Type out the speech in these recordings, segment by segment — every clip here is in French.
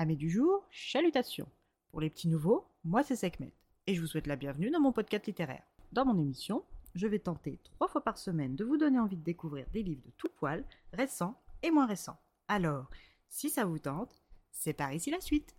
Amis du jour, chalutations. Pour les petits nouveaux, moi c'est Sekhmet et je vous souhaite la bienvenue dans mon podcast littéraire. Dans mon émission, je vais tenter trois fois par semaine de vous donner envie de découvrir des livres de tout poil, récents et moins récents. Alors, si ça vous tente, c'est par ici la suite.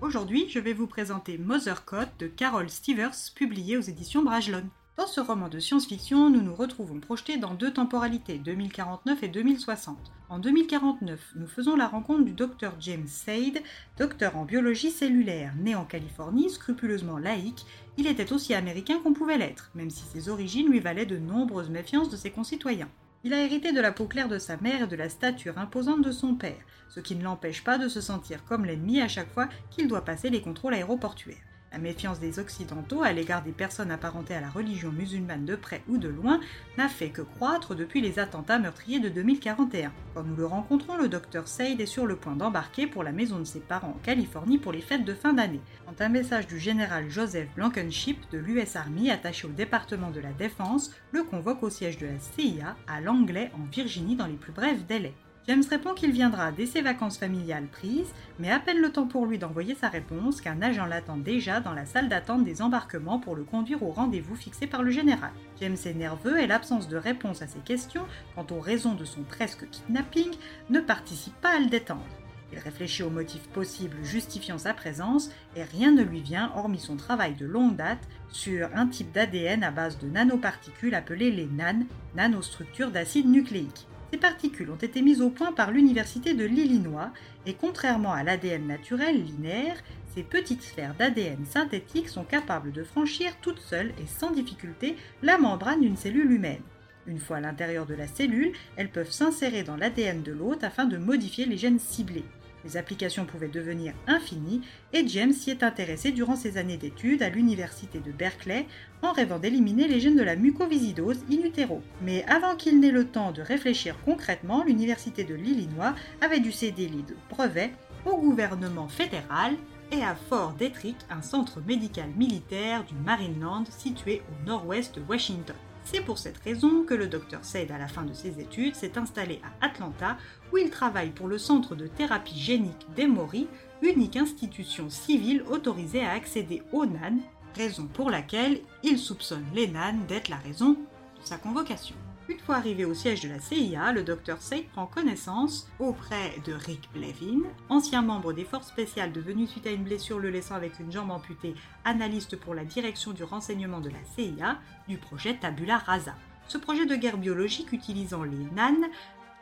Aujourd'hui, je vais vous présenter Mother Code de Carol Stevers, publié aux éditions Brajlon. Dans ce roman de science-fiction, nous nous retrouvons projetés dans deux temporalités, 2049 et 2060. En 2049, nous faisons la rencontre du docteur James Said, docteur en biologie cellulaire, né en Californie, scrupuleusement laïque. Il était aussi américain qu'on pouvait l'être, même si ses origines lui valaient de nombreuses méfiances de ses concitoyens. Il a hérité de la peau claire de sa mère et de la stature imposante de son père, ce qui ne l'empêche pas de se sentir comme l'ennemi à chaque fois qu'il doit passer les contrôles aéroportuaires. La méfiance des Occidentaux à l'égard des personnes apparentées à la religion musulmane de près ou de loin n'a fait que croître depuis les attentats meurtriers de 2041. Quand nous le rencontrons, le docteur Said est sur le point d'embarquer pour la maison de ses parents en Californie pour les fêtes de fin d'année. Quand un message du général Joseph Blankenship de l'US Army attaché au département de la Défense le convoque au siège de la CIA à Langley en Virginie dans les plus brefs délais. James répond qu'il viendra dès ses vacances familiales prises, mais à peine le temps pour lui d'envoyer sa réponse qu'un agent l'attend déjà dans la salle d'attente des embarquements pour le conduire au rendez-vous fixé par le général. James est nerveux et l'absence de réponse à ses questions quant aux raisons de son presque kidnapping ne participe pas à le détendre. Il réfléchit aux motifs possibles justifiant sa présence et rien ne lui vient hormis son travail de longue date sur un type d'ADN à base de nanoparticules appelées les NAN, nanostructures d'acide nucléique. Ces particules ont été mises au point par l'Université de l'Illinois et contrairement à l'ADN naturel linéaire, ces petites sphères d'ADN synthétique sont capables de franchir toutes seules et sans difficulté la membrane d'une cellule humaine. Une fois à l'intérieur de la cellule, elles peuvent s'insérer dans l'ADN de l'hôte afin de modifier les gènes ciblés. Les applications pouvaient devenir infinies et James s'y est intéressé durant ses années d'études à l'université de Berkeley en rêvant d'éliminer les gènes de la mucoviscidose in utero. Mais avant qu'il n'ait le temps de réfléchir concrètement, l'université de l'Illinois avait dû céder les brevets au gouvernement fédéral et à Fort Detrick, un centre médical militaire du Marineland situé au nord-ouest de Washington. C'est pour cette raison que le docteur Said, à la fin de ses études, s'est installé à Atlanta, où il travaille pour le Centre de thérapie génique d'Emory, unique institution civile autorisée à accéder aux NAN, raison pour laquelle il soupçonne les NAN d'être la raison de sa convocation. Une fois arrivé au siège de la CIA, le docteur Said prend connaissance auprès de Rick Blevin, ancien membre des forces spéciales devenu suite à une blessure le laissant avec une jambe amputée, analyste pour la direction du renseignement de la CIA, du projet Tabula Rasa. Ce projet de guerre biologique utilisant les NAN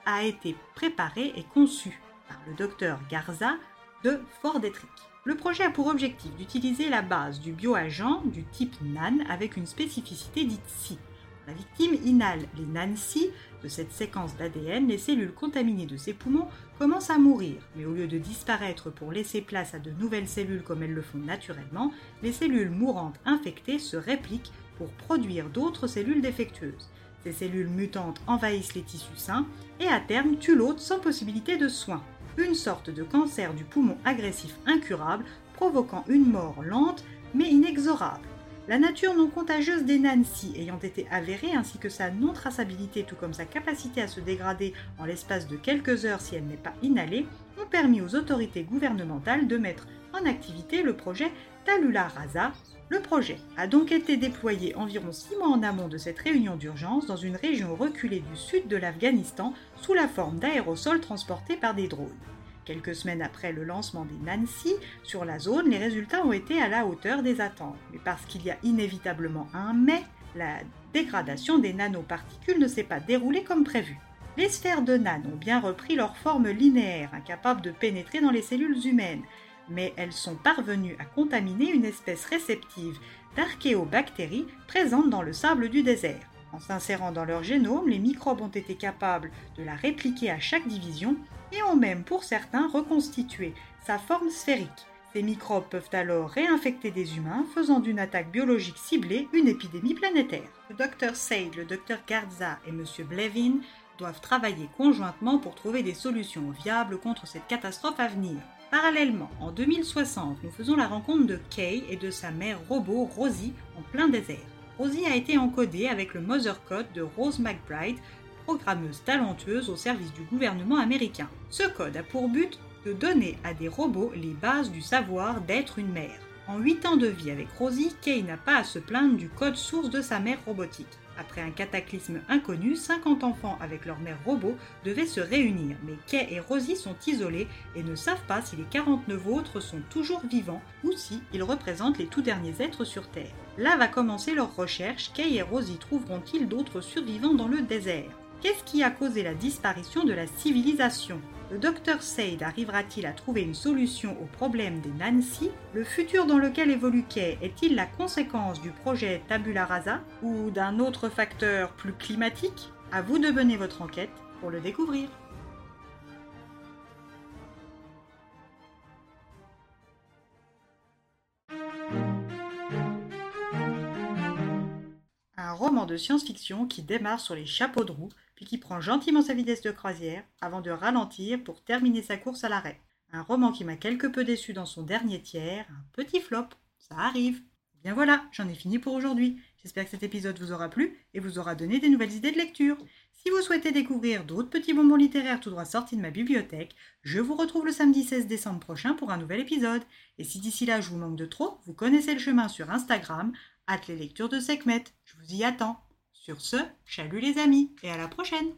a été préparé et conçu par le docteur Garza de Fort Detrick. Le projet a pour objectif d'utiliser la base du bioagent du type NAN avec une spécificité dite SI. La victime inhale les NANCI de cette séquence d'ADN, les cellules contaminées de ses poumons commencent à mourir, mais au lieu de disparaître pour laisser place à de nouvelles cellules comme elles le font naturellement, les cellules mourantes infectées se répliquent pour produire d'autres cellules défectueuses. Ces cellules mutantes envahissent les tissus sains et à terme tuent l'hôte sans possibilité de soins. Une sorte de cancer du poumon agressif incurable provoquant une mort lente mais inexorable. La nature non contagieuse des Nancy ayant été avérée ainsi que sa non-traçabilité tout comme sa capacité à se dégrader en l'espace de quelques heures si elle n'est pas inhalée ont permis aux autorités gouvernementales de mettre en activité le projet Talula Rasa. Le projet a donc été déployé environ six mois en amont de cette réunion d'urgence dans une région reculée du sud de l'Afghanistan sous la forme d'aérosols transportés par des drones. Quelques semaines après le lancement des Nancy sur la zone, les résultats ont été à la hauteur des attentes. Mais parce qu'il y a inévitablement un mais, la dégradation des nanoparticules ne s'est pas déroulée comme prévu. Les sphères de nan ont bien repris leur forme linéaire, incapables de pénétrer dans les cellules humaines, mais elles sont parvenues à contaminer une espèce réceptive d'archéobactéries présentes dans le sable du désert. En s'insérant dans leur génome, les microbes ont été capables de la répliquer à chaque division et ont même pour certains reconstitué sa forme sphérique. Ces microbes peuvent alors réinfecter des humains, faisant d'une attaque biologique ciblée une épidémie planétaire. Le docteur Said, le docteur Garza et M. Blevin doivent travailler conjointement pour trouver des solutions viables contre cette catastrophe à venir. Parallèlement, en 2060, nous faisons la rencontre de Kay et de sa mère robot Rosie en plein désert. Rosie a été encodée avec le Mother Code de Rose McBride, programmeuse talentueuse au service du gouvernement américain. Ce code a pour but de donner à des robots les bases du savoir d'être une mère. En 8 ans de vie avec Rosie, Kay n'a pas à se plaindre du code source de sa mère robotique. Après un cataclysme inconnu, 50 enfants avec leur mère robot devaient se réunir, mais Kay et Rosie sont isolés et ne savent pas si les 49 autres sont toujours vivants ou si ils représentent les tout derniers êtres sur Terre. Là va commencer leur recherche, Kay et Rosie trouveront-ils d'autres survivants dans le désert? Qu'est-ce qui a causé la disparition de la civilisation? Le docteur Said arrivera-t-il à trouver une solution au problème des Nancy? Le futur dans lequel évolue Kay est-il la conséquence du projet Tabula Rasa ou d'un autre facteur plus climatique? À vous de mener votre enquête pour le découvrir. De science-fiction qui démarre sur les chapeaux de roue puis qui prend gentiment sa vitesse de croisière avant de ralentir pour terminer sa course à l'arrêt. Un roman qui m'a quelque peu déçu dans son dernier tiers, un petit flop, ça arrive. Bien voilà, j'en ai fini pour aujourd'hui. J'espère que cet épisode vous aura plu et vous aura donné des nouvelles idées de lecture. Si vous souhaitez découvrir d'autres petits bonbons littéraires tout droit sortis de ma bibliothèque, je vous retrouve le samedi 16 décembre prochain pour un nouvel épisode. Et si d'ici là je vous manque de trop, vous connaissez le chemin sur Instagram, at les lectures de Sekhmet. Je vous y attends. Sur ce, chalut les amis et à la prochaine